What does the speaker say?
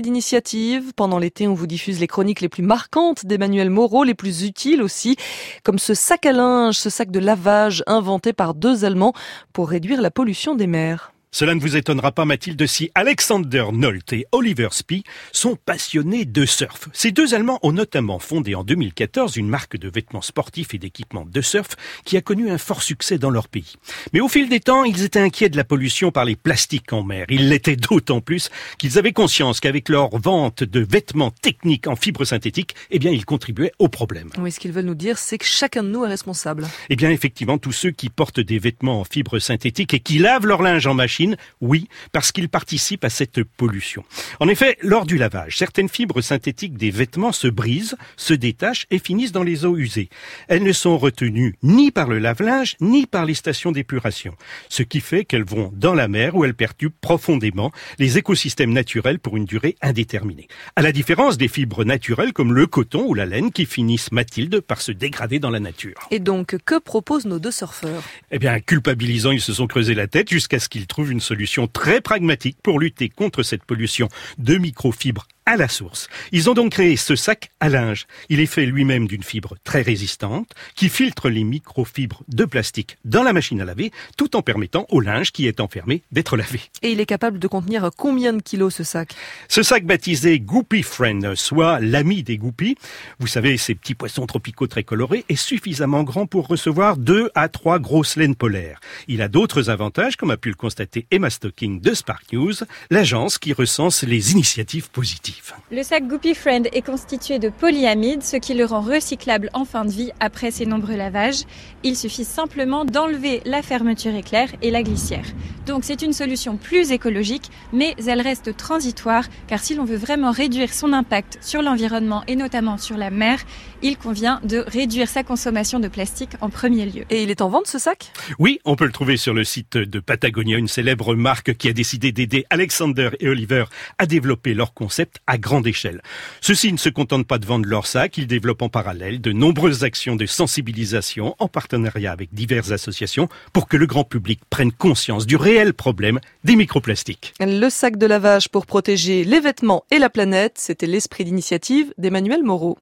d'initiative. Pendant l'été, on vous diffuse les chroniques les plus marquantes d'Emmanuel Moreau, les plus utiles aussi, comme ce sac à linge, ce sac de lavage inventé par deux Allemands pour réduire la pollution des mers. Cela ne vous étonnera pas, Mathilde, si Alexander Nolte et Oliver Spee sont passionnés de surf. Ces deux Allemands ont notamment fondé en 2014 une marque de vêtements sportifs et d'équipements de surf qui a connu un fort succès dans leur pays. Mais au fil des temps, ils étaient inquiets de la pollution par les plastiques en mer. Ils l'étaient d'autant plus qu'ils avaient conscience qu'avec leur vente de vêtements techniques en fibres synthétiques, eh bien, ils contribuaient au problème. Oui, ce qu'ils veulent nous dire, c'est que chacun de nous est responsable. Eh bien, effectivement, tous ceux qui portent des vêtements en fibres synthétiques et qui lavent leur linge en machine oui, parce qu'ils participent à cette pollution. En effet, lors du lavage, certaines fibres synthétiques des vêtements se brisent, se détachent et finissent dans les eaux usées. Elles ne sont retenues ni par le lave-linge, ni par les stations d'épuration, ce qui fait qu'elles vont dans la mer où elles perturbent profondément les écosystèmes naturels pour une durée indéterminée. À la différence des fibres naturelles comme le coton ou la laine qui finissent, Mathilde, par se dégrader dans la nature. Et donc, que proposent nos deux surfeurs? Eh bien, culpabilisant, ils se sont creusés la tête jusqu'à ce qu'ils trouvent une solution très pragmatique pour lutter contre cette pollution de microfibres à la source. Ils ont donc créé ce sac à linge. Il est fait lui-même d'une fibre très résistante qui filtre les microfibres de plastique dans la machine à laver tout en permettant au linge qui est enfermé d'être lavé. Et il est capable de contenir combien de kilos ce sac? Ce sac baptisé Goopy Friend, soit l'ami des goupies, vous savez ces petits poissons tropicaux très colorés, est suffisamment grand pour recevoir deux à trois grosses laines polaires. Il a d'autres avantages comme a pu le constater Emma Stocking de Spark News, l'agence qui recense les initiatives positives. Le sac Goopy Friend est constitué de polyamide, ce qui le rend recyclable en fin de vie après ses nombreux lavages. Il suffit simplement d'enlever la fermeture éclair et la glissière. Donc c'est une solution plus écologique, mais elle reste transitoire, car si l'on veut vraiment réduire son impact sur l'environnement et notamment sur la mer, il convient de réduire sa consommation de plastique en premier lieu. Et il est en vente ce sac? Oui, on peut le trouver sur le site de Patagonia, une célèbre marque qui a décidé d'aider Alexander et Oliver à développer leur concept à grande échelle. Ceux-ci ne se contentent pas de vendre leur sac, ils développent en parallèle de nombreuses actions de sensibilisation en partenariat avec diverses associations pour que le grand public prenne conscience du réel problème des microplastiques. Le sac de lavage pour protéger les vêtements et la planète, c'était l'esprit d'initiative d'Emmanuel Moreau.